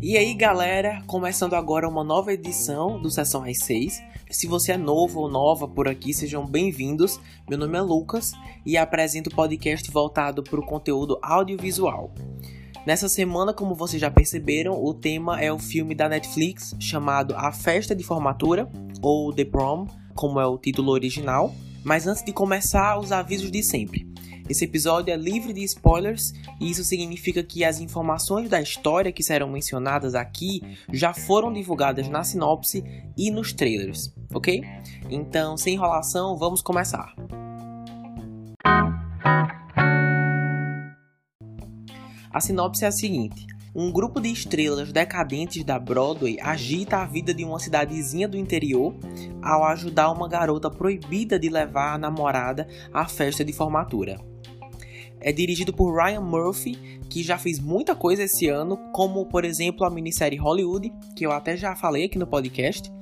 E aí, galera, começando agora uma nova edição do Sessão às 6. Se você é novo ou nova por aqui, sejam bem-vindos. Meu nome é Lucas e apresento o podcast voltado para o conteúdo audiovisual. Nessa semana, como vocês já perceberam, o tema é o filme da Netflix chamado A Festa de Formatura, ou The Prom, como é o título original. Mas antes de começar, os avisos de sempre. Esse episódio é livre de spoilers e isso significa que as informações da história que serão mencionadas aqui já foram divulgadas na sinopse e nos trailers, ok? Então, sem enrolação, vamos começar. A sinopse é a seguinte: um grupo de estrelas decadentes da Broadway agita a vida de uma cidadezinha do interior ao ajudar uma garota proibida de levar a namorada à festa de formatura. É dirigido por Ryan Murphy, que já fez muita coisa esse ano, como por exemplo a minissérie Hollywood, que eu até já falei aqui no podcast.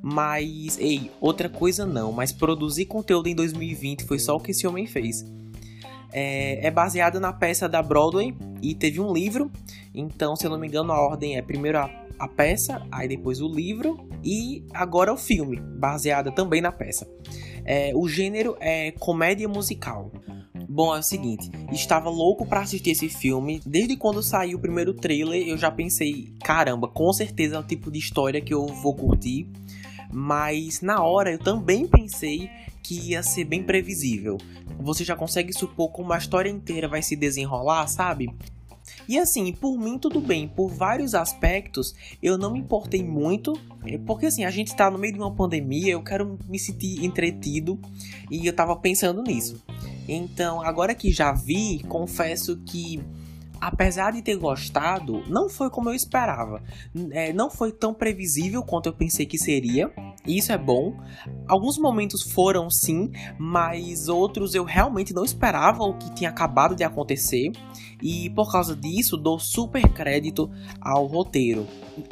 Mas, ei, outra coisa não, mas produzir conteúdo em 2020 foi só o que esse homem fez. É, é baseado na peça da Broadway e teve um livro, então, se eu não me engano, a ordem é primeiro a, a peça, aí depois o livro e agora o filme, baseada também na peça. É, o gênero é comédia musical. Bom, é o seguinte, estava louco para assistir esse filme. Desde quando saiu o primeiro trailer, eu já pensei, caramba, com certeza é o tipo de história que eu vou curtir. Mas na hora eu também pensei que ia ser bem previsível. Você já consegue supor como a história inteira vai se desenrolar, sabe? E assim, por mim tudo bem, por vários aspectos eu não me importei muito, é, porque assim, a gente está no meio de uma pandemia, eu quero me sentir entretido e eu tava pensando nisso. Então, agora que já vi, confesso que apesar de ter gostado, não foi como eu esperava. É, não foi tão previsível quanto eu pensei que seria. E isso é bom. Alguns momentos foram sim, mas outros eu realmente não esperava o que tinha acabado de acontecer. E por causa disso, dou super crédito ao roteiro.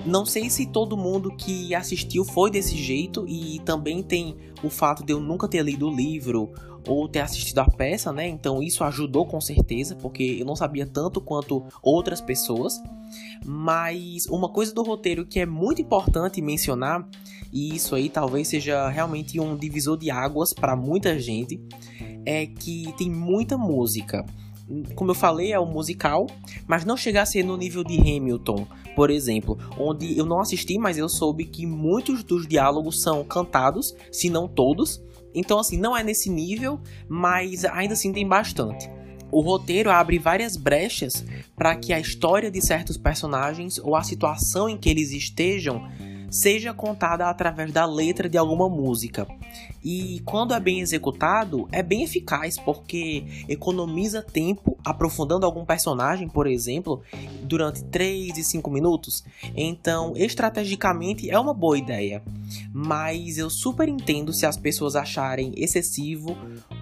Não sei se todo mundo que assistiu foi desse jeito, e também tem o fato de eu nunca ter lido o livro ou ter assistido a peça, né? Então isso ajudou com certeza, porque eu não sabia tanto quanto outras pessoas. Mas uma coisa do roteiro que é muito importante mencionar, e isso aí talvez seja realmente um divisor de águas para muita gente, é que tem muita música. Como eu falei, é um musical, mas não chega a ser no nível de Hamilton, por exemplo, onde eu não assisti, mas eu soube que muitos dos diálogos são cantados, se não todos, então, assim, não é nesse nível, mas ainda assim tem bastante. O roteiro abre várias brechas para que a história de certos personagens ou a situação em que eles estejam seja contada através da letra de alguma música. E quando é bem executado, é bem eficaz porque economiza tempo aprofundando algum personagem, por exemplo, durante 3 e 5 minutos. Então, estrategicamente é uma boa ideia. Mas eu super entendo se as pessoas acharem excessivo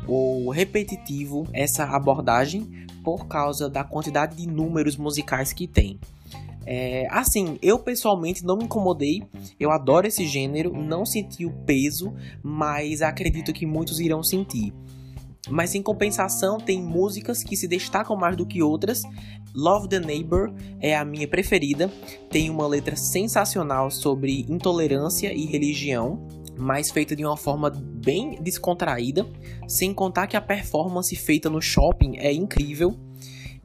ou repetitivo essa abordagem por causa da quantidade de números musicais que tem. É, assim, eu pessoalmente não me incomodei, eu adoro esse gênero, não senti o peso, mas acredito que muitos irão sentir. Mas em compensação, tem músicas que se destacam mais do que outras. Love the Neighbor é a minha preferida, tem uma letra sensacional sobre intolerância e religião, mas feita de uma forma bem descontraída, sem contar que a performance feita no shopping é incrível.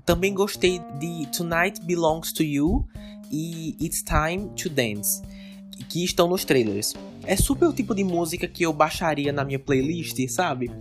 Também gostei de Tonight Belongs to You e It's Time to Dance, que estão nos trailers. É super o tipo de música que eu baixaria na minha playlist, sabe?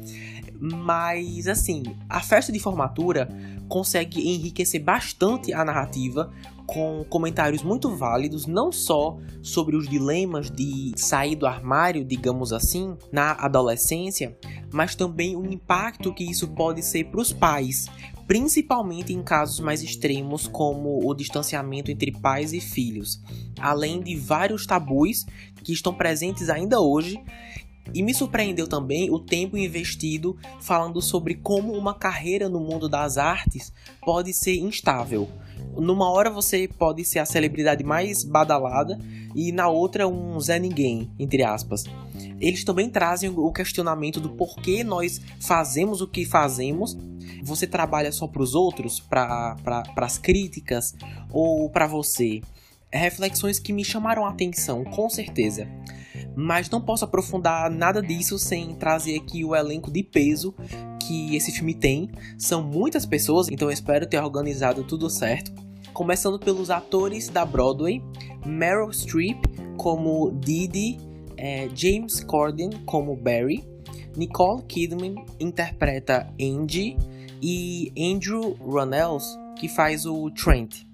Mas assim, a festa de formatura consegue enriquecer bastante a narrativa com comentários muito válidos, não só sobre os dilemas de sair do armário, digamos assim, na adolescência, mas também o impacto que isso pode ser para os pais, principalmente em casos mais extremos como o distanciamento entre pais e filhos, além de vários tabus que estão presentes ainda hoje. E me surpreendeu também o tempo investido falando sobre como uma carreira no mundo das artes pode ser instável. Numa hora você pode ser a celebridade mais badalada e na outra um Zé Ninguém, entre aspas. Eles também trazem o questionamento do porquê nós fazemos o que fazemos Você trabalha só para os outros, para pra, as críticas ou para você? Reflexões que me chamaram a atenção, com certeza. Mas não posso aprofundar nada disso sem trazer aqui o elenco de peso que esse filme tem. São muitas pessoas, então espero ter organizado tudo certo. Começando pelos atores da Broadway, Meryl Streep como Didi, é, James Corden como Barry, Nicole Kidman interpreta Andy e Andrew Rannells que faz o Trent.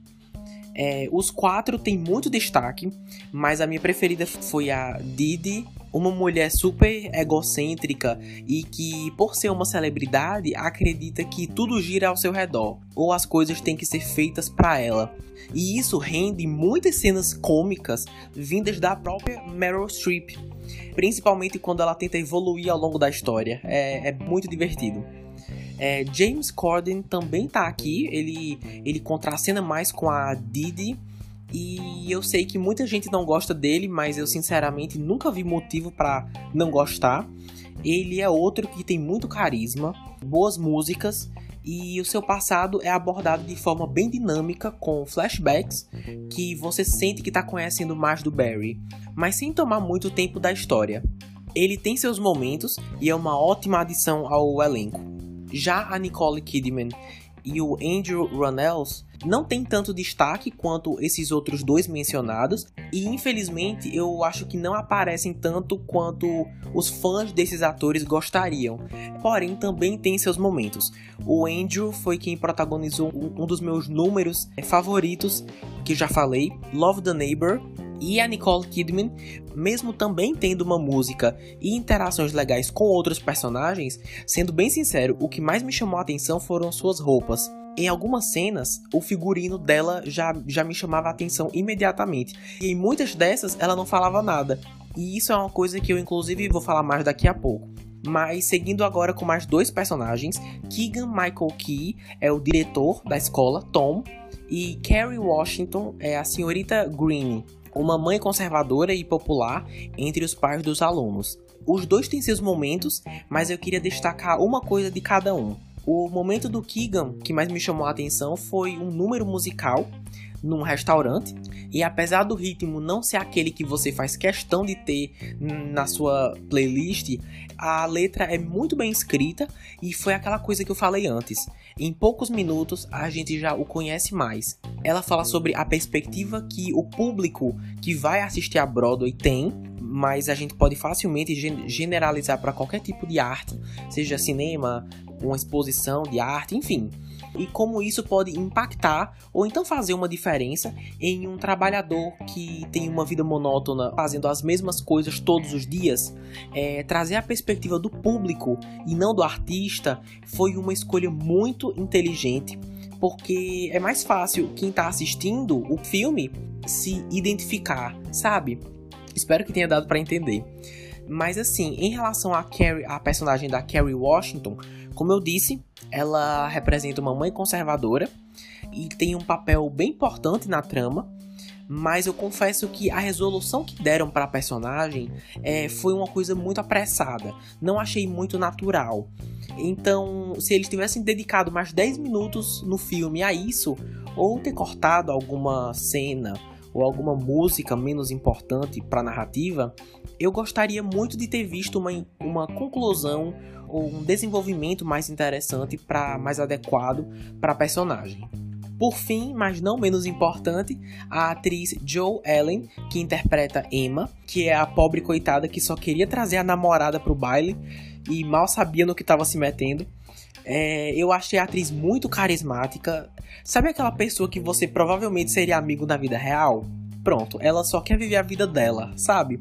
É, os quatro têm muito destaque, mas a minha preferida foi a Didi, uma mulher super egocêntrica e que, por ser uma celebridade, acredita que tudo gira ao seu redor, ou as coisas têm que ser feitas para ela. E isso rende muitas cenas cômicas vindas da própria Meryl Streep, principalmente quando ela tenta evoluir ao longo da história. É, é muito divertido. É, James Corden também tá aqui, ele, ele contracena mais com a Didi. E eu sei que muita gente não gosta dele, mas eu sinceramente nunca vi motivo para não gostar. Ele é outro que tem muito carisma, boas músicas e o seu passado é abordado de forma bem dinâmica com flashbacks que você sente que está conhecendo mais do Barry, mas sem tomar muito tempo da história. Ele tem seus momentos e é uma ótima adição ao elenco. Já a Nicole Kidman e o Andrew Rannells não tem tanto destaque quanto esses outros dois mencionados e infelizmente eu acho que não aparecem tanto quanto os fãs desses atores gostariam. Porém, também tem seus momentos. O Andrew foi quem protagonizou um dos meus números favoritos que já falei, Love the Neighbor, e a Nicole Kidman, mesmo também tendo uma música e interações legais com outros personagens, sendo bem sincero, o que mais me chamou a atenção foram suas roupas. Em algumas cenas, o figurino dela já, já me chamava a atenção imediatamente, e em muitas dessas ela não falava nada. E isso é uma coisa que eu inclusive vou falar mais daqui a pouco. Mas seguindo agora com mais dois personagens, Keegan Michael Key é o diretor da escola, Tom, e Carrie Washington é a senhorita Green, uma mãe conservadora e popular entre os pais dos alunos. Os dois têm seus momentos, mas eu queria destacar uma coisa de cada um. O momento do Keegan que mais me chamou a atenção foi um número musical num restaurante. E apesar do ritmo não ser aquele que você faz questão de ter na sua playlist, a letra é muito bem escrita e foi aquela coisa que eu falei antes. Em poucos minutos a gente já o conhece mais. Ela fala sobre a perspectiva que o público que vai assistir a Broadway tem, mas a gente pode facilmente generalizar para qualquer tipo de arte, seja cinema, uma exposição de arte, enfim e como isso pode impactar ou então fazer uma diferença em um trabalhador que tem uma vida monótona fazendo as mesmas coisas todos os dias. É, trazer a perspectiva do público e não do artista foi uma escolha muito inteligente porque é mais fácil quem está assistindo o filme se identificar, sabe? Espero que tenha dado para entender. Mas assim, em relação a Carrie, a personagem da Carrie Washington, como eu disse, ela representa uma mãe conservadora e tem um papel bem importante na trama. Mas eu confesso que a resolução que deram para a personagem é, foi uma coisa muito apressada. Não achei muito natural. Então, se eles tivessem dedicado mais 10 minutos no filme a isso, ou ter cortado alguma cena ou alguma música menos importante para a narrativa, eu gostaria muito de ter visto uma, uma conclusão ou um desenvolvimento mais interessante para mais adequado para a personagem. Por fim, mas não menos importante, a atriz Joe Ellen, que interpreta Emma, que é a pobre coitada que só queria trazer a namorada para o baile e mal sabia no que estava se metendo. É, eu achei a atriz muito carismática. Sabe aquela pessoa que você provavelmente seria amigo na vida real? Pronto, ela só quer viver a vida dela, sabe?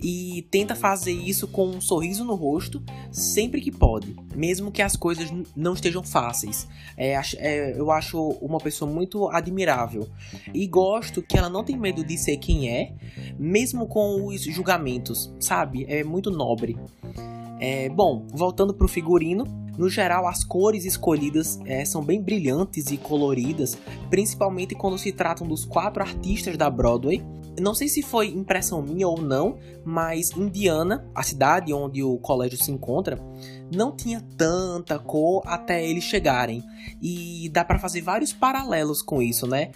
e tenta fazer isso com um sorriso no rosto sempre que pode, mesmo que as coisas não estejam fáceis. É, é, eu acho uma pessoa muito admirável e gosto que ela não tem medo de ser quem é, mesmo com os julgamentos, sabe? É muito nobre. É, bom, voltando pro figurino, no geral as cores escolhidas é, são bem brilhantes e coloridas, principalmente quando se tratam dos quatro artistas da Broadway não sei se foi impressão minha ou não, mas Indiana, a cidade onde o colégio se encontra, não tinha tanta cor até eles chegarem. E dá para fazer vários paralelos com isso, né?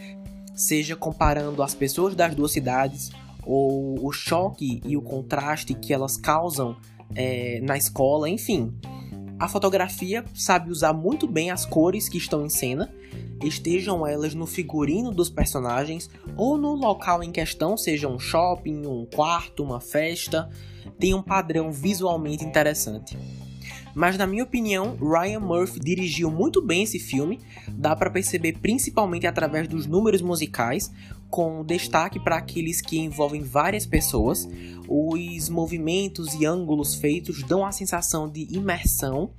Seja comparando as pessoas das duas cidades, ou o choque e o contraste que elas causam é, na escola, enfim. A fotografia sabe usar muito bem as cores que estão em cena, estejam elas no figurino dos personagens ou no local em questão, seja um shopping, um quarto, uma festa, tem um padrão visualmente interessante. Mas na minha opinião, Ryan Murphy dirigiu muito bem esse filme, dá para perceber principalmente através dos números musicais, com destaque para aqueles que envolvem várias pessoas. Os movimentos e ângulos feitos dão a sensação de imersão,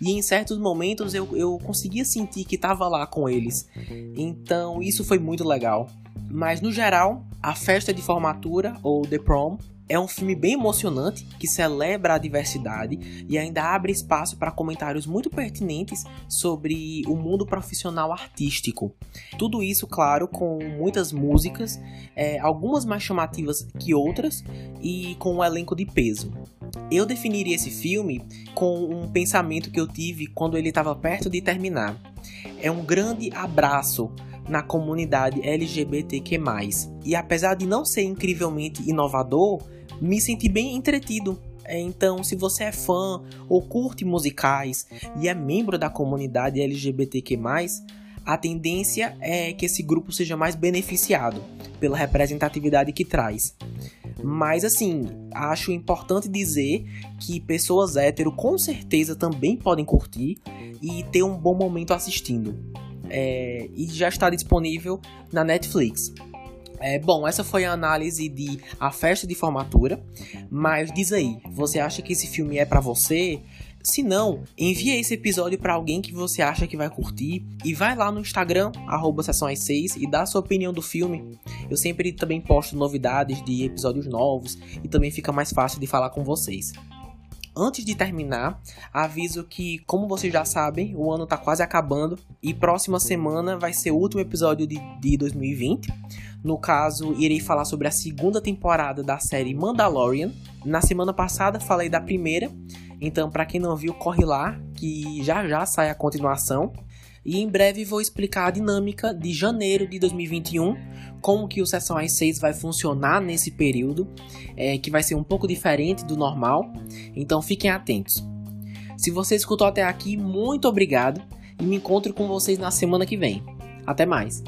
e em certos momentos eu, eu conseguia sentir que estava lá com eles. Então isso foi muito legal. Mas no geral, a festa de formatura, ou The Prom, é um filme bem emocionante que celebra a diversidade e ainda abre espaço para comentários muito pertinentes sobre o mundo profissional artístico. Tudo isso, claro, com muitas músicas, é, algumas mais chamativas que outras e com um elenco de peso. Eu definiria esse filme com um pensamento que eu tive quando ele estava perto de terminar. É um grande abraço na comunidade LGBTQ+. E apesar de não ser incrivelmente inovador, me senti bem entretido. É, então, se você é fã ou curte musicais e é membro da comunidade LGBTQ+, a tendência é que esse grupo seja mais beneficiado pela representatividade que traz. Mas assim, acho importante dizer que pessoas hétero com certeza também podem curtir e ter um bom momento assistindo. É, e já está disponível na Netflix. É, bom, essa foi a análise de A Festa de Formatura, mas diz aí, você acha que esse filme é para você? Se não, envia esse episódio para alguém que você acha que vai curtir e vai lá no Instagram, arroba 6 e dá a sua opinião do filme. Eu sempre também posto novidades de episódios novos e também fica mais fácil de falar com vocês. Antes de terminar, aviso que, como vocês já sabem, o ano tá quase acabando e próxima semana vai ser o último episódio de, de 2020. No caso, irei falar sobre a segunda temporada da série Mandalorian. Na semana passada falei da primeira, então para quem não viu, corre lá que já já sai a continuação. E em breve vou explicar a dinâmica de janeiro de 2021, como que o Sessão às 6 vai funcionar nesse período, é, que vai ser um pouco diferente do normal, então fiquem atentos. Se você escutou até aqui, muito obrigado e me encontro com vocês na semana que vem. Até mais!